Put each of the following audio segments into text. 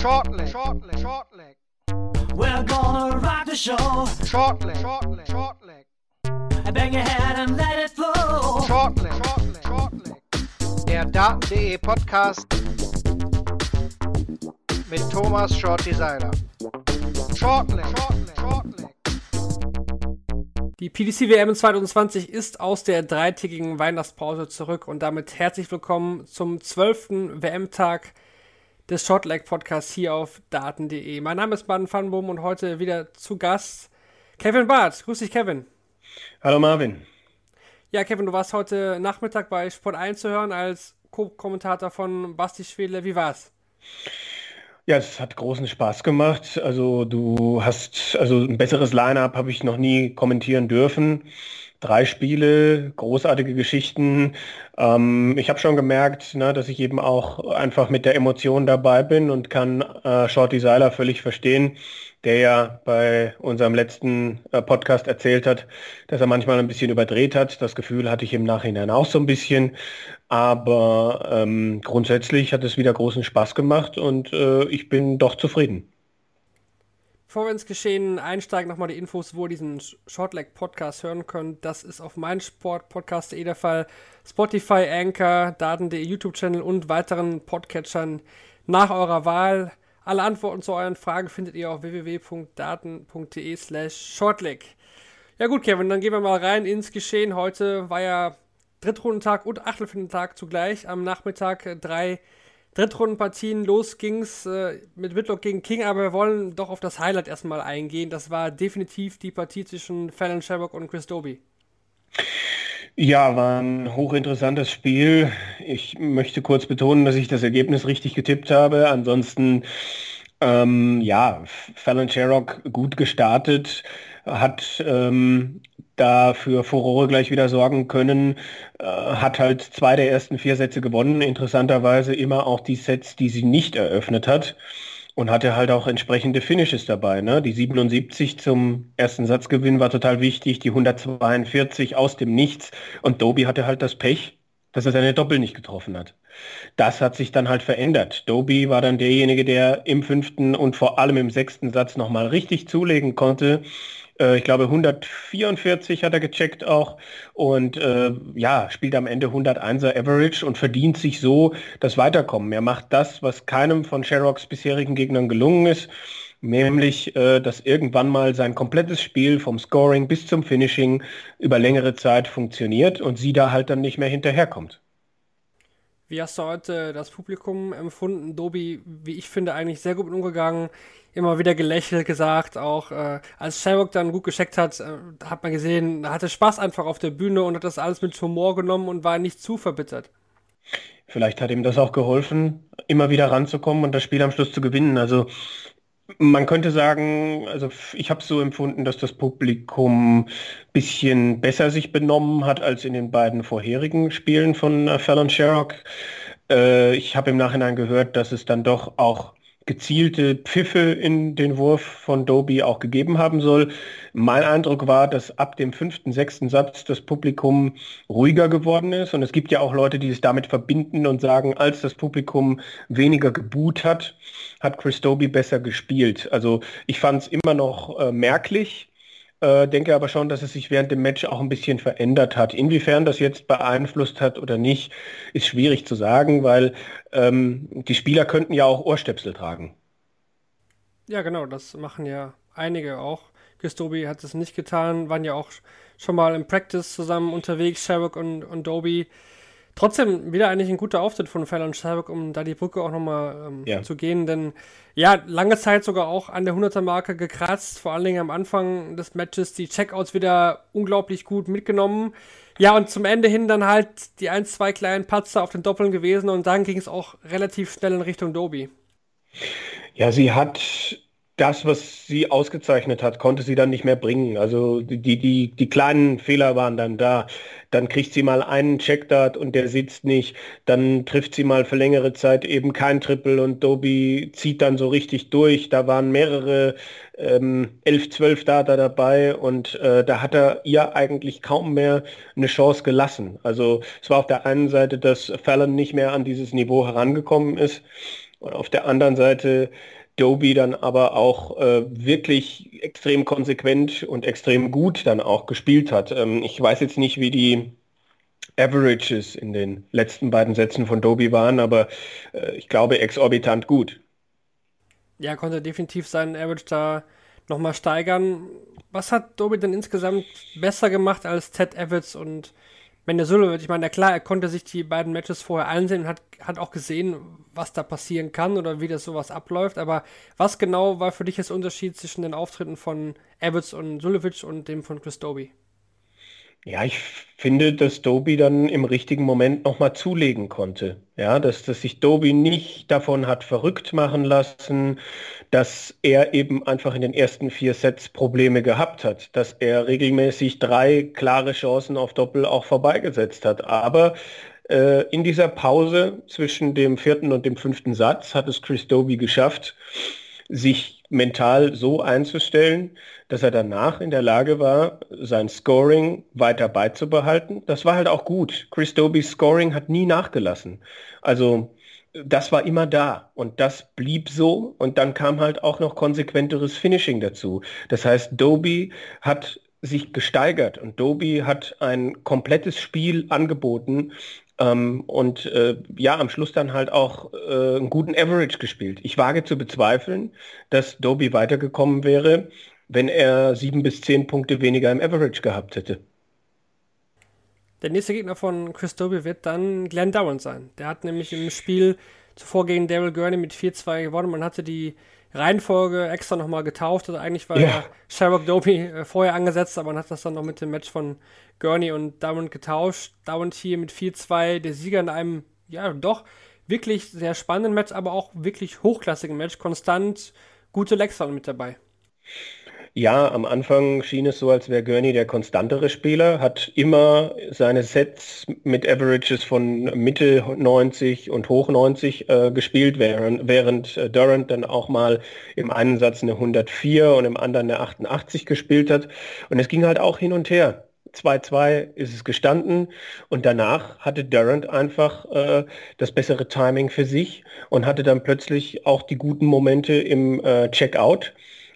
Shortleg, shortleg, shortleg. We're gonna rock the show. Shortleg, shortleg, shortleg. Bang your head and let it flow. Shortleg, shortleg, shortleg. Der Daten.de Podcast mit Thomas Shorty Seiler. Shortleg, shortleg, shortleg. Die PDC WM 2020 ist aus der dreitägigen Weihnachtspause zurück und damit herzlich willkommen zum zwölften WM-Tag des Shortleg Podcasts hier auf daten.de. Mein Name ist Baden Fanboom und heute wieder zu Gast Kevin Barth. Grüß dich, Kevin. Hallo Marvin. Ja, Kevin, du warst heute Nachmittag bei Sport 1 zu hören als Co-Kommentator von Basti Schwede. Wie war's? Ja, es hat großen Spaß gemacht. Also du hast, also ein besseres Line-up habe ich noch nie kommentieren dürfen. Drei Spiele, großartige Geschichten. Ähm, ich habe schon gemerkt, ne, dass ich eben auch einfach mit der Emotion dabei bin und kann äh, Shorty Seiler völlig verstehen, der ja bei unserem letzten äh, Podcast erzählt hat, dass er manchmal ein bisschen überdreht hat. Das Gefühl hatte ich im Nachhinein auch so ein bisschen. Aber ähm, grundsätzlich hat es wieder großen Spaß gemacht und äh, ich bin doch zufrieden. Bevor wir ins Geschehen einsteigen, nochmal die Infos, wo ihr diesen Shortleg Podcast hören könnt. Das ist auf meinsportpodcast.de der Fall. Spotify, Anchor, Daten.de YouTube-Channel und weiteren Podcatchern nach eurer Wahl. Alle Antworten zu euren Fragen findet ihr auf www.daten.de slash shortleg. Ja gut, Kevin, dann gehen wir mal rein ins Geschehen. Heute war ja Drittrundentag und Achtelfinaltag zugleich. Am Nachmittag äh, drei Drittrundenpartien. Los ging's äh, mit Whitlock gegen King, aber wir wollen doch auf das Highlight erstmal eingehen. Das war definitiv die Partie zwischen Fallon Sherrock und Chris Doby. Ja, war ein hochinteressantes Spiel. Ich möchte kurz betonen, dass ich das Ergebnis richtig getippt habe. Ansonsten, ähm, ja, Fallon Sherrock gut gestartet, hat ähm, da für Furore gleich wieder sorgen können, äh, hat halt zwei der ersten vier Sätze gewonnen, interessanterweise immer auch die Sets, die sie nicht eröffnet hat und hatte halt auch entsprechende Finishes dabei. Ne? Die 77 zum ersten Satzgewinn war total wichtig, die 142 aus dem Nichts und Doby hatte halt das Pech, dass er seine Doppel nicht getroffen hat. Das hat sich dann halt verändert. Doby war dann derjenige, der im fünften und vor allem im sechsten Satz nochmal richtig zulegen konnte äh, ich glaube 144 hat er gecheckt auch und äh, ja, spielt am Ende 101er Average und verdient sich so das Weiterkommen. Er macht das, was keinem von Sherrocks bisherigen Gegnern gelungen ist, nämlich äh, dass irgendwann mal sein komplettes Spiel vom Scoring bis zum Finishing über längere Zeit funktioniert und sie da halt dann nicht mehr hinterherkommt. Wie hast du heute das Publikum empfunden? Dobi, wie ich finde, eigentlich sehr gut umgegangen immer wieder gelächelt, gesagt, auch äh, als Sherrock dann gut gescheckt hat, äh, hat man gesehen, er hatte Spaß einfach auf der Bühne und hat das alles mit Humor genommen und war nicht zu verbittert. Vielleicht hat ihm das auch geholfen, immer wieder ranzukommen und das Spiel am Schluss zu gewinnen. Also man könnte sagen, also ich habe so empfunden, dass das Publikum bisschen besser sich benommen hat als in den beiden vorherigen Spielen von äh, Fallon Sherrock. Äh, ich habe im Nachhinein gehört, dass es dann doch auch gezielte Pfiffe in den Wurf von Doby auch gegeben haben soll. Mein Eindruck war, dass ab dem fünften, sechsten Satz das Publikum ruhiger geworden ist. Und es gibt ja auch Leute, die es damit verbinden und sagen, als das Publikum weniger geboot hat, hat Chris Doby besser gespielt. Also ich fand es immer noch äh, merklich, äh, denke aber schon, dass es sich während dem Match auch ein bisschen verändert hat. Inwiefern das jetzt beeinflusst hat oder nicht, ist schwierig zu sagen, weil ähm, die Spieler könnten ja auch Ohrstöpsel tragen. Ja, genau, das machen ja einige auch. Gistobi hat es nicht getan, waren ja auch schon mal im Practice zusammen unterwegs, Sherrock und, und Doby. Trotzdem wieder eigentlich ein guter Auftritt von Fallon Sherrock, um da die Brücke auch nochmal ähm, ja. zu gehen, denn ja, lange Zeit sogar auch an der 100er Marke gekratzt, vor allen Dingen am Anfang des Matches die Checkouts wieder unglaublich gut mitgenommen. Ja, und zum Ende hin dann halt die ein, zwei kleinen Patzer auf den Doppeln gewesen und dann ging es auch relativ schnell in Richtung Doby. Ja, sie hat das, was sie ausgezeichnet hat, konnte sie dann nicht mehr bringen. Also die, die, die kleinen Fehler waren dann da. Dann kriegt sie mal einen Checkdart und der sitzt nicht. Dann trifft sie mal für längere Zeit eben kein Triple und Doby zieht dann so richtig durch. Da waren mehrere ähm, 11, 12 Data dabei und äh, da hat er ihr eigentlich kaum mehr eine Chance gelassen. Also es war auf der einen Seite, dass Fallon nicht mehr an dieses Niveau herangekommen ist Und auf der anderen Seite Doby dann aber auch äh, wirklich extrem konsequent und extrem gut dann auch gespielt hat. Ähm, ich weiß jetzt nicht, wie die Averages in den letzten beiden Sätzen von Doby waren, aber äh, ich glaube exorbitant gut. Ja, konnte definitiv seinen Average da nochmal steigern. Was hat Doby denn insgesamt besser gemacht als Ted Evans und Mendesulovic? Ich meine, klar, er konnte sich die beiden Matches vorher ansehen und hat, hat auch gesehen, was da passieren kann oder wie das sowas abläuft. Aber was genau war für dich das Unterschied zwischen den Auftritten von Evans und Sulovic und dem von Chris Doby? Ja, ich finde, dass Doby dann im richtigen Moment nochmal zulegen konnte. Ja, dass, dass sich Doby nicht davon hat verrückt machen lassen, dass er eben einfach in den ersten vier Sets Probleme gehabt hat, dass er regelmäßig drei klare Chancen auf Doppel auch vorbeigesetzt hat. Aber äh, in dieser Pause zwischen dem vierten und dem fünften Satz hat es Chris Doby geschafft, sich mental so einzustellen, dass er danach in der Lage war, sein Scoring weiter beizubehalten. Das war halt auch gut. Chris Dobys Scoring hat nie nachgelassen. Also das war immer da und das blieb so und dann kam halt auch noch konsequenteres Finishing dazu. Das heißt, Doby hat sich gesteigert und Doby hat ein komplettes Spiel angeboten, ähm, und äh, ja, am Schluss dann halt auch äh, einen guten Average gespielt. Ich wage zu bezweifeln, dass Doby weitergekommen wäre, wenn er sieben bis zehn Punkte weniger im Average gehabt hätte. Der nächste Gegner von Chris Doby wird dann Glenn Dowan sein. Der hat nämlich im Spiel zuvor gegen Daryl Gurney mit 4-2 gewonnen. Man hatte die Reihenfolge extra nochmal getauft. Also eigentlich war ja, Sherrock Doby äh, vorher angesetzt, aber man hat das dann noch mit dem Match von Gurney und Darwin getauscht. Darwin hier mit 4-2, der Sieger in einem, ja, doch wirklich sehr spannenden Match, aber auch wirklich hochklassigen Match. Konstant gute Legs mit dabei. Ja, am Anfang schien es so, als wäre Gurney der konstantere Spieler, hat immer seine Sets mit Averages von Mitte 90 und hoch 90 äh, gespielt, während, während äh, Durant dann auch mal im einen Satz eine 104 und im anderen eine 88 gespielt hat. Und es ging halt auch hin und her. 2-2 ist es gestanden und danach hatte Durant einfach äh, das bessere Timing für sich und hatte dann plötzlich auch die guten Momente im äh, Checkout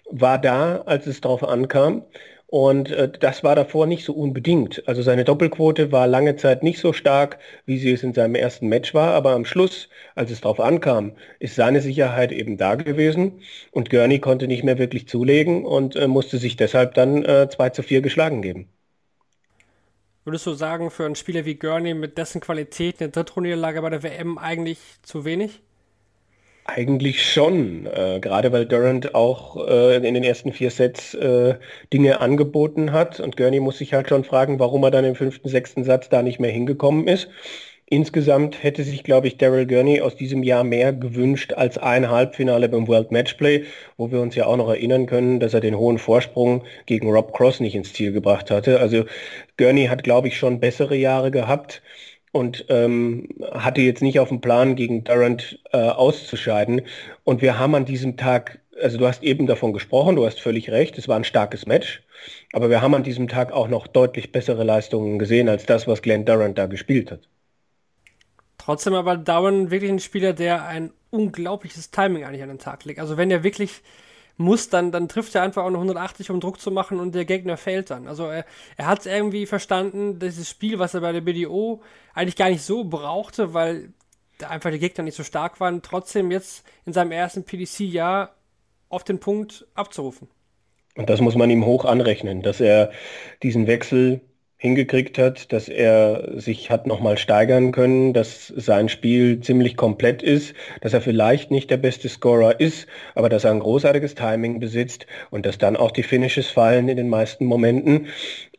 war da, als es darauf ankam. Und äh, das war davor nicht so unbedingt. Also seine Doppelquote war lange Zeit nicht so stark, wie sie es in seinem ersten Match war. Aber am Schluss, als es darauf ankam, ist seine Sicherheit eben da gewesen. Und Gurney konnte nicht mehr wirklich zulegen und äh, musste sich deshalb dann äh, 2 zu 4 geschlagen geben. Würdest du sagen, für einen Spieler wie Gurney mit dessen Qualität eine Drittrundenlage bei der WM eigentlich zu wenig? Eigentlich schon, äh, gerade weil Durant auch äh, in den ersten vier Sets äh, Dinge angeboten hat und Gurney muss sich halt schon fragen, warum er dann im fünften, sechsten Satz da nicht mehr hingekommen ist. Insgesamt hätte sich, glaube ich, Daryl Gurney aus diesem Jahr mehr gewünscht als ein Halbfinale beim World Matchplay, wo wir uns ja auch noch erinnern können, dass er den hohen Vorsprung gegen Rob Cross nicht ins Ziel gebracht hatte. Also Gurney hat, glaube ich, schon bessere Jahre gehabt und ähm, hatte jetzt nicht auf dem Plan, gegen Durant äh, auszuscheiden. Und wir haben an diesem Tag, also du hast eben davon gesprochen, du hast völlig recht, es war ein starkes Match, aber wir haben an diesem Tag auch noch deutlich bessere Leistungen gesehen als das, was Glenn Durant da gespielt hat. Trotzdem aber Durant wirklich ein Spieler, der ein unglaubliches Timing eigentlich an den Tag legt. Also wenn er wirklich muss, dann, dann trifft er einfach auch eine 180, um Druck zu machen und der Gegner fällt dann. Also er, er hat es irgendwie verstanden, dieses Spiel, was er bei der BDO eigentlich gar nicht so brauchte, weil da einfach die Gegner nicht so stark waren, trotzdem jetzt in seinem ersten PDC-Jahr auf den Punkt abzurufen. Und das muss man ihm hoch anrechnen, dass er diesen Wechsel hingekriegt hat, dass er sich hat nochmal steigern können, dass sein Spiel ziemlich komplett ist, dass er vielleicht nicht der beste Scorer ist, aber dass er ein großartiges Timing besitzt und dass dann auch die Finishes fallen in den meisten Momenten.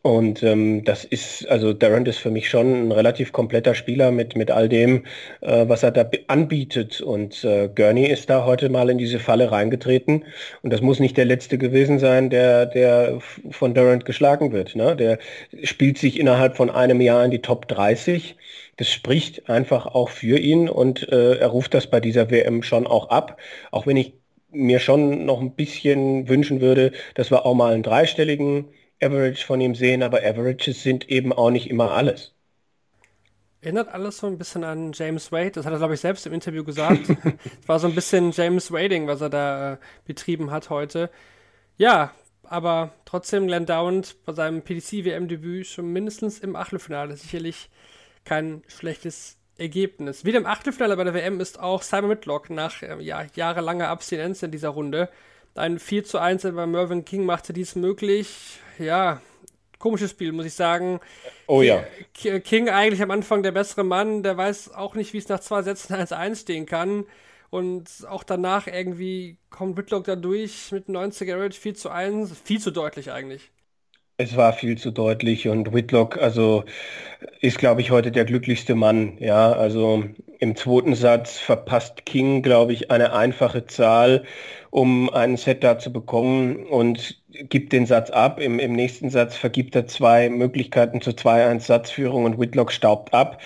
Und ähm, das ist, also Durant ist für mich schon ein relativ kompletter Spieler mit, mit all dem, äh, was er da anbietet. Und äh, Gurney ist da heute mal in diese Falle reingetreten. Und das muss nicht der letzte gewesen sein, der, der von Durant geschlagen wird. Ne? Der spielt sich innerhalb von einem Jahr in die Top 30. Das spricht einfach auch für ihn und äh, er ruft das bei dieser WM schon auch ab. Auch wenn ich mir schon noch ein bisschen wünschen würde, dass wir auch mal einen dreistelligen Average von ihm sehen, aber Averages sind eben auch nicht immer alles. Erinnert alles so ein bisschen an James Wade. Das hat er, glaube ich, selbst im Interview gesagt. Es war so ein bisschen James Wading, was er da äh, betrieben hat heute. Ja, aber trotzdem Glenn Downs bei seinem PDC-WM-Debüt schon mindestens im Achtelfinale sicherlich kein schlechtes Ergebnis. Wieder im Achtelfinale bei der WM ist auch Simon Whitlock nach äh, ja, jahrelanger Abstinenz in dieser Runde. Ein 4 zu 1 bei Mervyn King machte dies möglich. Ja, komisches Spiel, muss ich sagen. Oh ja. King eigentlich am Anfang der bessere Mann, der weiß auch nicht, wie es nach zwei Sätzen 1-1 stehen kann. Und auch danach irgendwie kommt Whitlock da durch mit 90er Average 4 zu 1. Viel zu deutlich eigentlich. Es war viel zu deutlich und Whitlock, also ist, glaube ich, heute der glücklichste Mann. Ja, also im zweiten Satz verpasst King, glaube ich, eine einfache Zahl, um einen Set da zu bekommen und gibt den Satz ab. Im, im nächsten Satz vergibt er zwei Möglichkeiten zur 2-1 Satzführung und Whitlock staubt ab.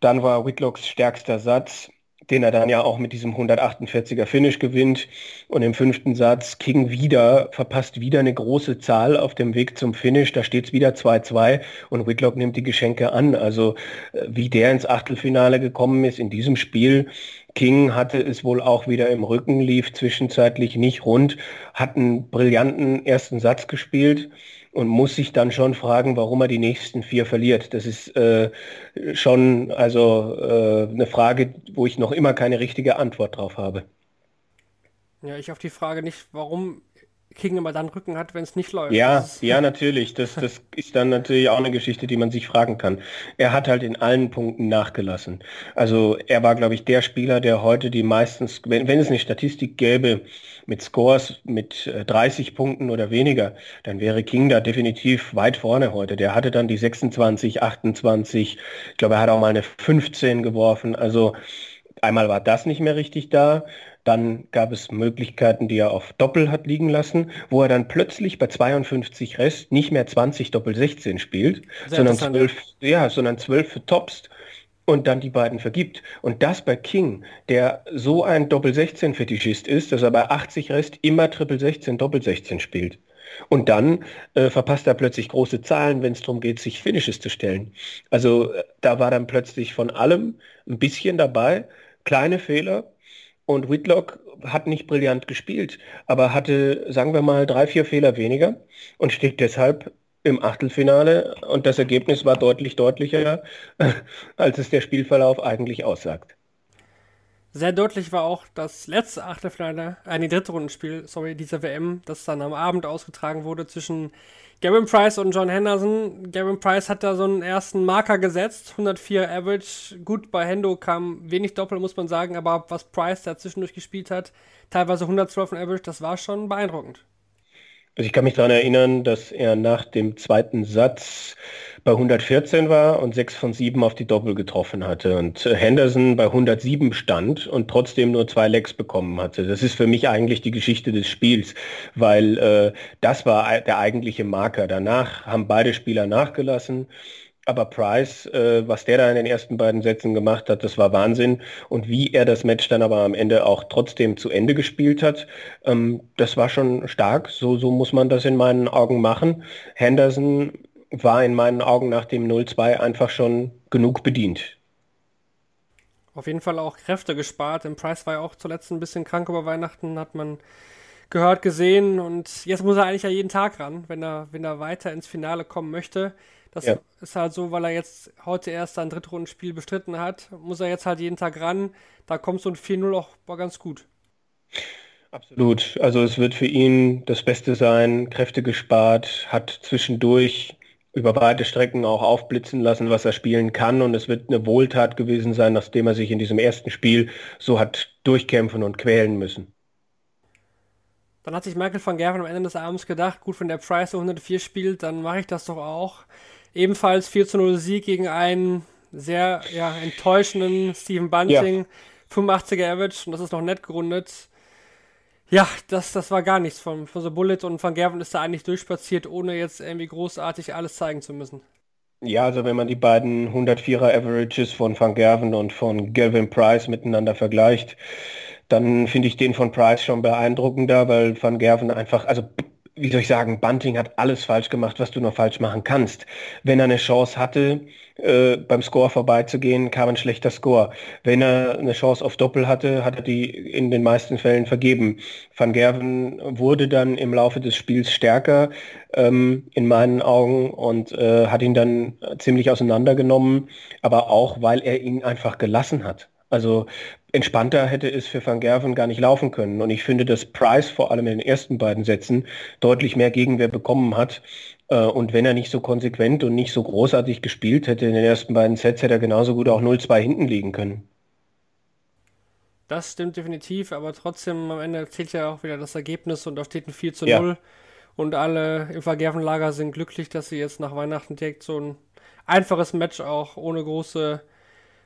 Dann war Whitlocks stärkster Satz den er dann ja auch mit diesem 148er Finish gewinnt. Und im fünften Satz King wieder, verpasst wieder eine große Zahl auf dem Weg zum Finish. Da steht es wieder 2-2 und Whitlock nimmt die Geschenke an. Also äh, wie der ins Achtelfinale gekommen ist in diesem Spiel. King hatte es wohl auch wieder im Rücken, lief zwischenzeitlich nicht rund, hat einen brillanten ersten Satz gespielt und muss sich dann schon fragen, warum er die nächsten vier verliert. Das ist äh, schon also äh, eine Frage, wo ich noch immer keine richtige Antwort drauf habe. Ja, ich auf die Frage nicht, warum King immer dann Rücken hat, wenn es nicht läuft. Ja, ja, natürlich. Das, das ist dann natürlich auch eine Geschichte, die man sich fragen kann. Er hat halt in allen Punkten nachgelassen. Also er war, glaube ich, der Spieler, der heute die meistens, wenn, wenn es eine Statistik gäbe mit Scores mit 30 äh, Punkten oder weniger, dann wäre King da definitiv weit vorne heute. Der hatte dann die 26, 28, ich glaube, er hat auch mal eine 15 geworfen. Also einmal war das nicht mehr richtig da. Dann gab es Möglichkeiten, die er auf Doppel hat liegen lassen, wo er dann plötzlich bei 52 Rest nicht mehr 20 Doppel 16 spielt, sondern 12, ja, sondern 12 für Tops und dann die beiden vergibt. Und das bei King, der so ein Doppel 16 Fetischist ist, dass er bei 80 Rest immer Triple 16 Doppel 16 spielt. Und dann äh, verpasst er plötzlich große Zahlen, wenn es darum geht, sich Finishes zu stellen. Also äh, da war dann plötzlich von allem ein bisschen dabei, kleine Fehler, und Whitlock hat nicht brillant gespielt, aber hatte, sagen wir mal, drei, vier Fehler weniger und steht deshalb im Achtelfinale. Und das Ergebnis war deutlich deutlicher, als es der Spielverlauf eigentlich aussagt. Sehr deutlich war auch das letzte Achtelfinale, äh, dritte Rundenspiel, sorry, dieser WM, das dann am Abend ausgetragen wurde zwischen Gavin Price und John Henderson. Gavin Price hat da so einen ersten Marker gesetzt, 104 Average. Gut, bei Hendo kam wenig Doppel, muss man sagen, aber was Price da zwischendurch gespielt hat, teilweise 112 Average, das war schon beeindruckend. Also ich kann mich daran erinnern, dass er nach dem zweiten Satz bei 114 war und 6 von 7 auf die Doppel getroffen hatte und Henderson bei 107 stand und trotzdem nur zwei Lecks bekommen hatte. Das ist für mich eigentlich die Geschichte des Spiels, weil äh, das war der eigentliche Marker. Danach haben beide Spieler nachgelassen aber Price, äh, was der da in den ersten beiden Sätzen gemacht hat, das war Wahnsinn. Und wie er das Match dann aber am Ende auch trotzdem zu Ende gespielt hat, ähm, das war schon stark. So, so muss man das in meinen Augen machen. Henderson war in meinen Augen nach dem 0-2 einfach schon genug bedient. Auf jeden Fall auch Kräfte gespart. Im Price war ja auch zuletzt ein bisschen krank über Weihnachten, hat man gehört, gesehen. Und jetzt muss er eigentlich ja jeden Tag ran, wenn er, wenn er weiter ins Finale kommen möchte. Das ja. ist halt so, weil er jetzt heute erst sein Drittrundenspiel bestritten hat, muss er jetzt halt jeden Tag ran. Da kommt so ein 4-0 auch ganz gut. Absolut. Also es wird für ihn das Beste sein, Kräfte gespart, hat zwischendurch über weite Strecken auch aufblitzen lassen, was er spielen kann. Und es wird eine Wohltat gewesen sein, nachdem er sich in diesem ersten Spiel so hat durchkämpfen und quälen müssen. Dann hat sich Michael van Gerven am Ende des Abends gedacht, gut, wenn der Price so 104 spielt, dann mache ich das doch auch. Ebenfalls 4 zu 0 Sieg gegen einen sehr ja, enttäuschenden Steven Bunting. Ja. 85er Average und das ist noch nett gerundet. Ja, das, das war gar nichts von, von The Bullet und Van Gerven ist da eigentlich durchspaziert, ohne jetzt irgendwie großartig alles zeigen zu müssen. Ja, also wenn man die beiden 104er Averages von Van Gerven und von Gavin Price miteinander vergleicht, dann finde ich den von Price schon beeindruckender, weil Van Gerven einfach, also wie soll ich sagen, Bunting hat alles falsch gemacht, was du nur falsch machen kannst. Wenn er eine Chance hatte, äh, beim Score vorbeizugehen, kam ein schlechter Score. Wenn er eine Chance auf Doppel hatte, hat er die in den meisten Fällen vergeben. Van Gerven wurde dann im Laufe des Spiels stärker ähm, in meinen Augen und äh, hat ihn dann ziemlich auseinandergenommen, aber auch, weil er ihn einfach gelassen hat. Also entspannter hätte es für Van Gerven gar nicht laufen können. Und ich finde, dass Price vor allem in den ersten beiden Sätzen deutlich mehr Gegenwehr bekommen hat. Äh, und wenn er nicht so konsequent und nicht so großartig gespielt hätte in den ersten beiden Sets, hätte er genauso gut auch 0-2 hinten liegen können. Das stimmt definitiv, aber trotzdem am Ende zählt ja auch wieder das Ergebnis und da steht ein 4 zu 0. Ja. Und alle im Vergervenlager sind glücklich, dass sie jetzt nach Weihnachten direkt so ein einfaches Match auch ohne große,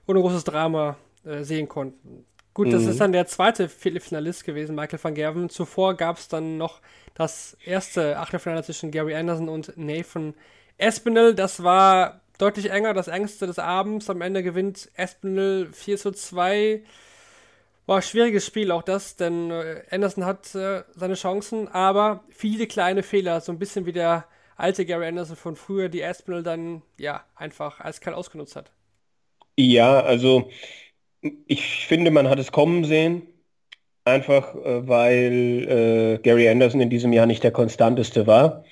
ohne großes Drama äh, sehen konnten. Gut, das mhm. ist dann der zweite Viertelfinalist gewesen, Michael van Gerven. Zuvor gab es dann noch das erste Achtelfinale zwischen Gary Anderson und Nathan Espinel. Das war deutlich enger, das engste des Abends. Am Ende gewinnt Espinel 4 zu 2. War ein schwieriges Spiel, auch das, denn äh, Anderson hat äh, seine Chancen, aber viele kleine Fehler, so ein bisschen wie der alte Gary Anderson von früher, die Espinel dann ja einfach eiskalt ausgenutzt hat. Ja, also ich finde, man hat es kommen sehen, einfach äh, weil äh, Gary Anderson in diesem Jahr nicht der konstanteste war.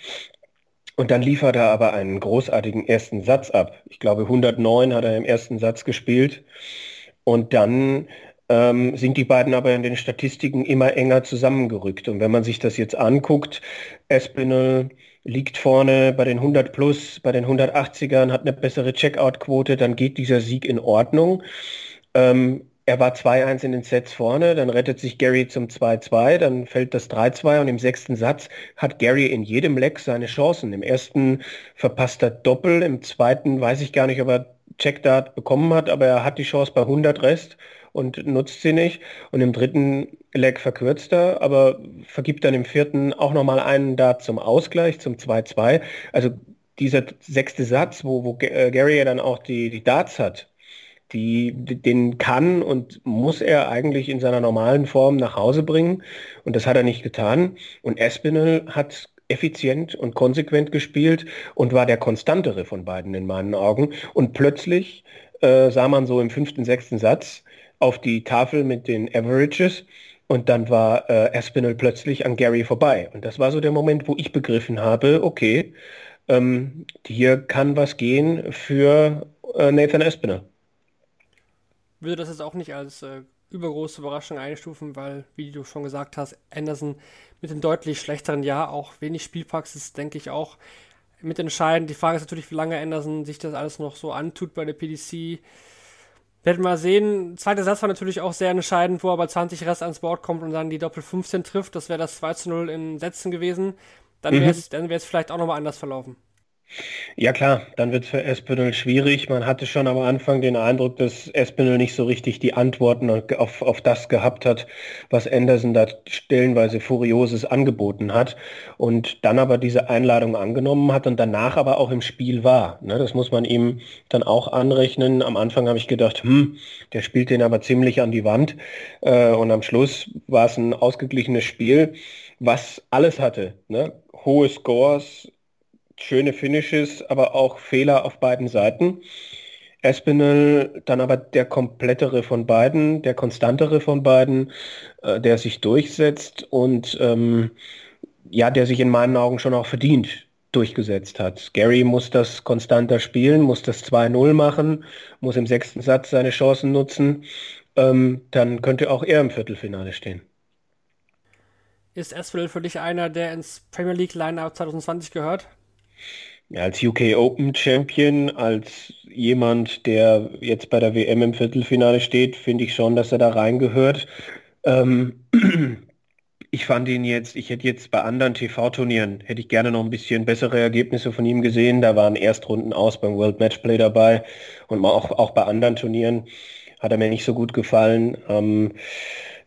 Und dann liefert er aber einen großartigen ersten Satz ab. Ich glaube, 109 hat er im ersten Satz gespielt. Und dann ähm, sind die beiden aber in den Statistiken immer enger zusammengerückt. Und wenn man sich das jetzt anguckt, Espinel liegt vorne bei den 100 plus, bei den 180ern, hat eine bessere Checkout-Quote, dann geht dieser Sieg in Ordnung. Ähm, er war 2-1 in den Sets vorne, dann rettet sich Gary zum 2-2, dann fällt das 3-2 und im sechsten Satz hat Gary in jedem Leck seine Chancen. Im ersten verpasst er Doppel, im zweiten weiß ich gar nicht, ob er Checkdart bekommen hat, aber er hat die Chance bei 100 Rest und nutzt sie nicht. Und im dritten Leck verkürzt er, aber vergibt dann im vierten auch nochmal einen Dart zum Ausgleich, zum 2-2. Also dieser sechste Satz, wo, wo äh, Gary ja dann auch die, die Darts hat, die, den kann und muss er eigentlich in seiner normalen Form nach Hause bringen. Und das hat er nicht getan. Und Espinel hat effizient und konsequent gespielt und war der konstantere von beiden in meinen Augen. Und plötzlich äh, sah man so im fünften, sechsten Satz auf die Tafel mit den Averages und dann war äh, Espinel plötzlich an Gary vorbei. Und das war so der Moment, wo ich begriffen habe, okay, ähm, hier kann was gehen für äh, Nathan Espinel würde das jetzt auch nicht als äh, übergroße Überraschung einstufen, weil, wie du schon gesagt hast, Anderson mit dem deutlich schlechteren Jahr auch wenig Spielpraxis, denke ich, auch mitentscheidend. Die Frage ist natürlich, wie lange Anderson sich das alles noch so antut bei der PDC. Werden wir mal sehen. Zweiter Satz war natürlich auch sehr entscheidend, wo er bei 20 Rest ans Board kommt und dann die Doppel 15 trifft. Das wäre das 2 zu 0 in Sätzen gewesen. Dann wäre es mhm. vielleicht auch nochmal anders verlaufen. Ja klar, dann wird es für Espinel schwierig. Man hatte schon am Anfang den Eindruck, dass Espinel nicht so richtig die Antworten auf, auf das gehabt hat, was Anderson da stellenweise Furioses angeboten hat und dann aber diese Einladung angenommen hat und danach aber auch im Spiel war. Ne, das muss man ihm dann auch anrechnen. Am Anfang habe ich gedacht, hm, der spielt den aber ziemlich an die Wand äh, und am Schluss war es ein ausgeglichenes Spiel, was alles hatte. Ne? Hohe Scores, schöne Finishes, aber auch Fehler auf beiden Seiten. Espinel dann aber der komplettere von beiden, der konstantere von beiden, äh, der sich durchsetzt und ähm, ja, der sich in meinen Augen schon auch verdient durchgesetzt hat. Gary muss das konstanter spielen, muss das 2-0 machen, muss im sechsten Satz seine Chancen nutzen. Ähm, dann könnte auch er im Viertelfinale stehen. Ist Espinel für dich einer, der ins Premier League Lineup 2020 gehört? Als UK Open Champion, als jemand, der jetzt bei der WM im Viertelfinale steht, finde ich schon, dass er da reingehört. Ähm, ich fand ihn jetzt, ich hätte jetzt bei anderen TV-Turnieren, hätte ich gerne noch ein bisschen bessere Ergebnisse von ihm gesehen. Da waren Erstrunden aus beim World Matchplay dabei und auch, auch bei anderen Turnieren hat er mir nicht so gut gefallen. Ähm,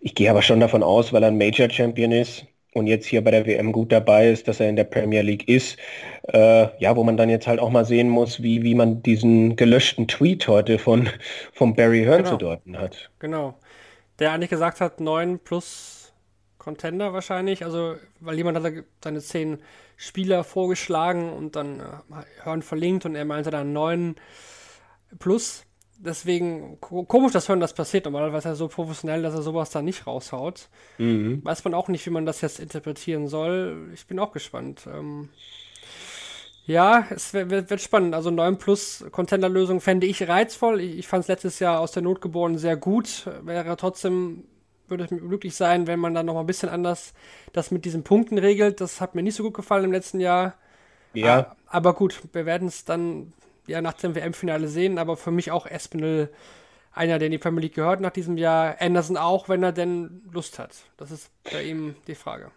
ich gehe aber schon davon aus, weil er ein Major Champion ist, und jetzt hier bei der WM gut dabei ist, dass er in der Premier League ist. Äh, ja, wo man dann jetzt halt auch mal sehen muss, wie, wie man diesen gelöschten Tweet heute von, von Barry Hearn genau. zu deuten hat. Genau. Der eigentlich gesagt hat, 9 plus Contender wahrscheinlich. Also, weil jemand hat seine zehn Spieler vorgeschlagen und dann äh, Hörn verlinkt und er meinte dann neun plus. Deswegen komisch, dass Hörn das passiert. Normalerweise ist er so professionell, dass er sowas da nicht raushaut. Mhm. Weiß man auch nicht, wie man das jetzt interpretieren soll. Ich bin auch gespannt. Ähm, ja, es wird, wird, spannend. Also 9 Plus Contender-Lösung fände ich reizvoll. Ich, ich fand es letztes Jahr aus der Not geboren sehr gut. Wäre trotzdem, würde es mir glücklich sein, wenn man dann noch mal ein bisschen anders das mit diesen Punkten regelt. Das hat mir nicht so gut gefallen im letzten Jahr. Ja. Aber gut, wir werden es dann ja nach dem WM-Finale sehen. Aber für mich auch Espinel einer, der in die Premier League gehört nach diesem Jahr. Anderson auch, wenn er denn Lust hat. Das ist bei ihm die Frage.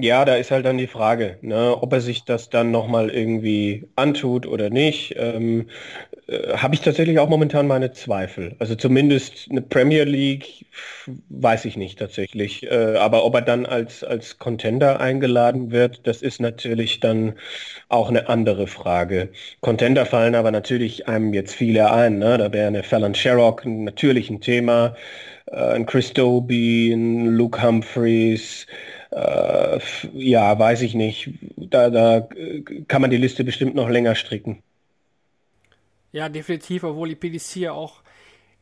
Ja, da ist halt dann die Frage, ne, ob er sich das dann nochmal irgendwie antut oder nicht. Ähm, äh, Habe ich tatsächlich auch momentan meine Zweifel. Also zumindest eine Premier League weiß ich nicht tatsächlich. Äh, aber ob er dann als, als Contender eingeladen wird, das ist natürlich dann auch eine andere Frage. Contender fallen aber natürlich einem jetzt viele ein. Ne? Da wäre eine Fallon Sherrock natürlich ein Thema, äh, ein Chris Doby, ein Luke Humphreys, äh, ja, weiß ich nicht. Da, da kann man die Liste bestimmt noch länger stricken. Ja, definitiv, obwohl die PDC ja auch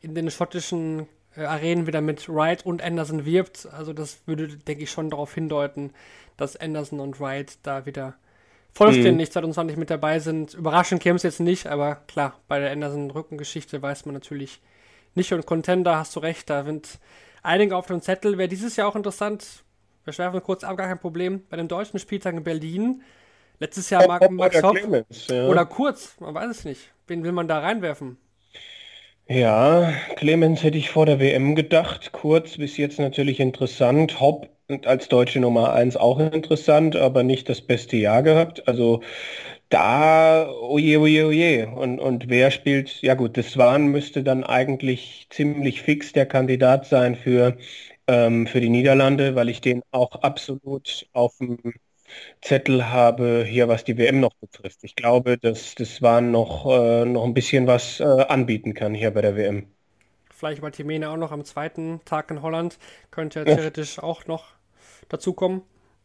in den schottischen äh, Arenen wieder mit Wright und Anderson wirbt. Also das würde, denke ich, schon darauf hindeuten, dass Anderson und Wright da wieder vollständig mhm. 2020 mit dabei sind. Überraschend käme es jetzt nicht, aber klar, bei der Anderson-Rückengeschichte weiß man natürlich nicht. Und Contender, hast du recht, da sind einige auf dem Zettel. Wäre dieses Jahr auch interessant, wir schweifen kurz ab, gar kein Problem. Bei dem deutschen Spieltag in Berlin, letztes Jahr Mark, oder, Clemens, ja. oder Kurz, man weiß es nicht. Wen will man da reinwerfen? Ja, Clemens hätte ich vor der WM gedacht. Kurz bis jetzt natürlich interessant. Hopp als deutsche Nummer 1 auch interessant, aber nicht das beste Jahr gehabt. Also da, oje, oje, oje. Und, und wer spielt, ja gut, das Swan müsste dann eigentlich ziemlich fix der Kandidat sein für ähm, für die Niederlande, weil ich den auch absolut auf dem Zettel habe, hier was die WM noch betrifft. Ich glaube, dass das waren noch, äh, noch ein bisschen was äh, anbieten kann hier bei der WM. Vielleicht bei Timene auch noch am zweiten Tag in Holland. Könnte ja theoretisch auch noch dazukommen.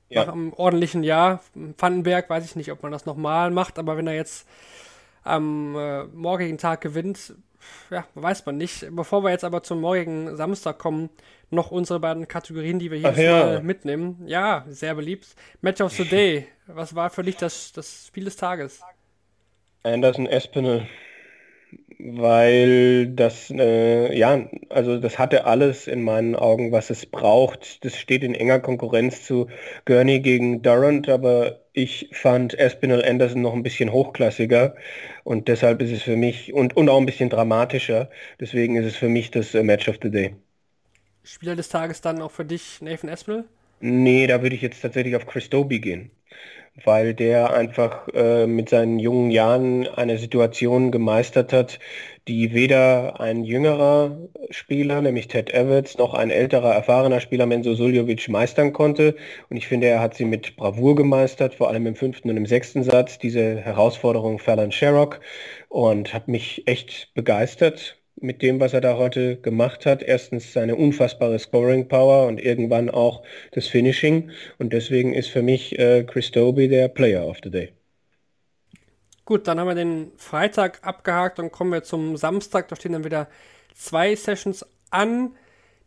Ja. Nach einem ordentlichen Jahr. Vandenberg weiß ich nicht, ob man das nochmal macht, aber wenn er jetzt am äh, morgigen Tag gewinnt, ja, weiß man nicht. Bevor wir jetzt aber zum morgigen Samstag kommen, noch unsere beiden Kategorien, die wir hier ja. mitnehmen. Ja, sehr beliebt. Match of the Day. Was war für dich das, das Spiel des Tages? Anderson Espinel. Weil das, äh, ja, also das hatte alles in meinen Augen, was es braucht. Das steht in enger Konkurrenz zu Gurney gegen Durant, aber ich fand Espinel Anderson noch ein bisschen hochklassiger und deshalb ist es für mich und, und auch ein bisschen dramatischer. Deswegen ist es für mich das äh, Match of the Day. Spieler des Tages dann auch für dich Nathan Espinel? Nee, da würde ich jetzt tatsächlich auf Chris Doby gehen, weil der einfach äh, mit seinen jungen Jahren eine Situation gemeistert hat, die weder ein jüngerer Spieler, nämlich Ted Everts, noch ein älterer, erfahrener Spieler, Menzo Suljovic, meistern konnte. Und ich finde, er hat sie mit Bravour gemeistert, vor allem im fünften und im sechsten Satz, diese Herausforderung Fallon Sherrock. Und hat mich echt begeistert mit dem, was er da heute gemacht hat. Erstens seine unfassbare Scoring Power und irgendwann auch das Finishing. Und deswegen ist für mich äh, Chris Doby der Player of the Day. Gut, dann haben wir den Freitag abgehakt und kommen wir zum Samstag. Da stehen dann wieder zwei Sessions an.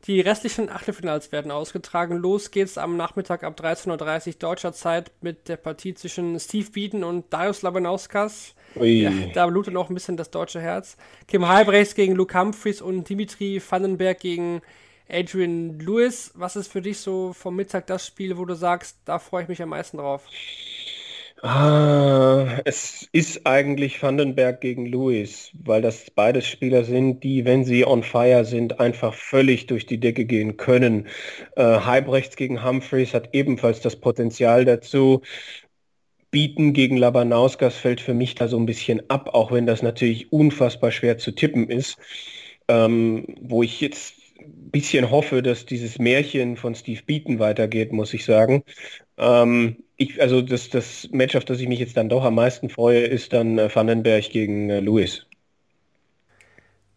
Die restlichen Achtelfinals werden ausgetragen. Los geht's am Nachmittag ab 13.30 Uhr deutscher Zeit mit der Partie zwischen Steve Beaton und Darius Labanauskas. Ja, da blutet noch ein bisschen das deutsche Herz. Kim Halbrechts gegen Luke Humphries und Dimitri Vandenberg gegen Adrian Lewis. Was ist für dich so vom Mittag das Spiel, wo du sagst, da freue ich mich am meisten drauf? Ah, es ist eigentlich Vandenberg gegen Lewis, weil das beides Spieler sind, die, wenn sie on fire sind, einfach völlig durch die Decke gehen können. Äh, Halbrechts gegen Humphreys hat ebenfalls das Potenzial dazu. Bieten gegen Labanauskas fällt für mich da so ein bisschen ab, auch wenn das natürlich unfassbar schwer zu tippen ist. Ähm, wo ich jetzt ein bisschen hoffe, dass dieses Märchen von Steve Beaton weitergeht, muss ich sagen. Ähm, ich, also das, das Match, auf das ich mich jetzt dann doch am meisten freue, ist dann äh, Vandenberg gegen äh, Lewis.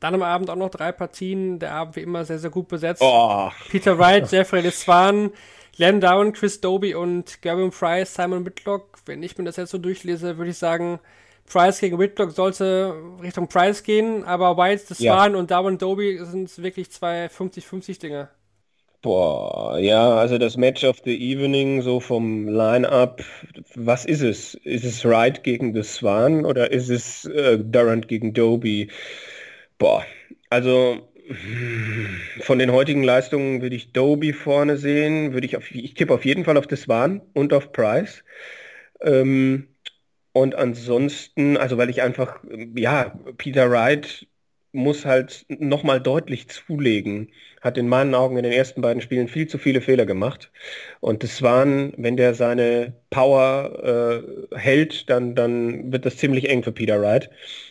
Dann am Abend auch noch drei Partien. Der Abend wie immer sehr, sehr gut besetzt. Oh. Peter Wright, Jeffrey Deswan, Glenn Down, Chris Doby und Gavin Price, Simon Whitlock. Wenn ich mir das jetzt so durchlese, würde ich sagen, Price gegen Whitlock sollte Richtung Price gehen, aber White, das Ja. und Darwin Doby sind wirklich zwei 50-50 Dinge. Boah, ja, also das Match of the Evening, so vom Line-Up, was ist es? Ist es Wright gegen The Swan oder ist es äh, Durant gegen Doby? Boah, also von den heutigen Leistungen würde ich Doby vorne sehen, würde ich auf, ich tippe auf jeden Fall auf The Swan und auf Price. Ähm, und ansonsten, also weil ich einfach, ja, Peter Wright muss halt nochmal deutlich zulegen. Hat in meinen Augen in den ersten beiden Spielen viel zu viele Fehler gemacht. Und das waren, wenn der seine Power äh, hält, dann, dann wird das ziemlich eng für Peter Wright.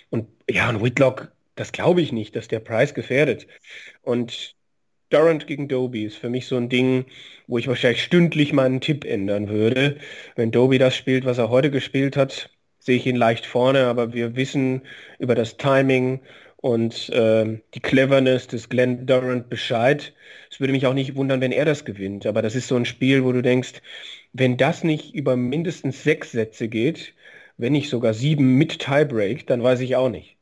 Und ja, und Whitlock, das glaube ich nicht, dass der Price gefährdet. Und Durant gegen Doby ist für mich so ein Ding, wo ich wahrscheinlich stündlich meinen Tipp ändern würde. Wenn Doby das spielt, was er heute gespielt hat, sehe ich ihn leicht vorne, aber wir wissen über das Timing und ähm, die Cleverness des Glenn Durant Bescheid. Es würde mich auch nicht wundern, wenn er das gewinnt, aber das ist so ein Spiel, wo du denkst, wenn das nicht über mindestens sechs Sätze geht, wenn nicht sogar sieben mit Tiebreak, dann weiß ich auch nicht.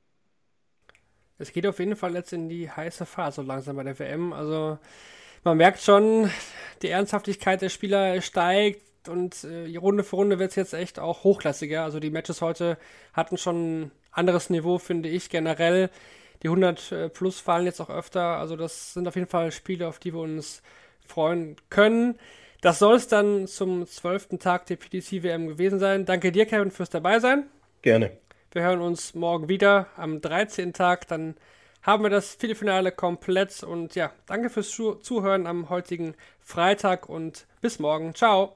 Es geht auf jeden Fall jetzt in die heiße Phase langsam bei der WM. Also man merkt schon, die Ernsthaftigkeit der Spieler steigt und äh, Runde für Runde wird es jetzt echt auch hochklassiger. Also die Matches heute hatten schon anderes Niveau, finde ich generell. Die 100 äh, plus fallen jetzt auch öfter. Also das sind auf jeden Fall Spiele, auf die wir uns freuen können. Das soll es dann zum zwölften Tag der PDC WM gewesen sein. Danke dir, Kevin, fürs dabei sein. Gerne. Wir hören uns morgen wieder am 13. Tag. Dann haben wir das Viertelfinale komplett. Und ja, danke fürs Zu Zuhören am heutigen Freitag und bis morgen. Ciao.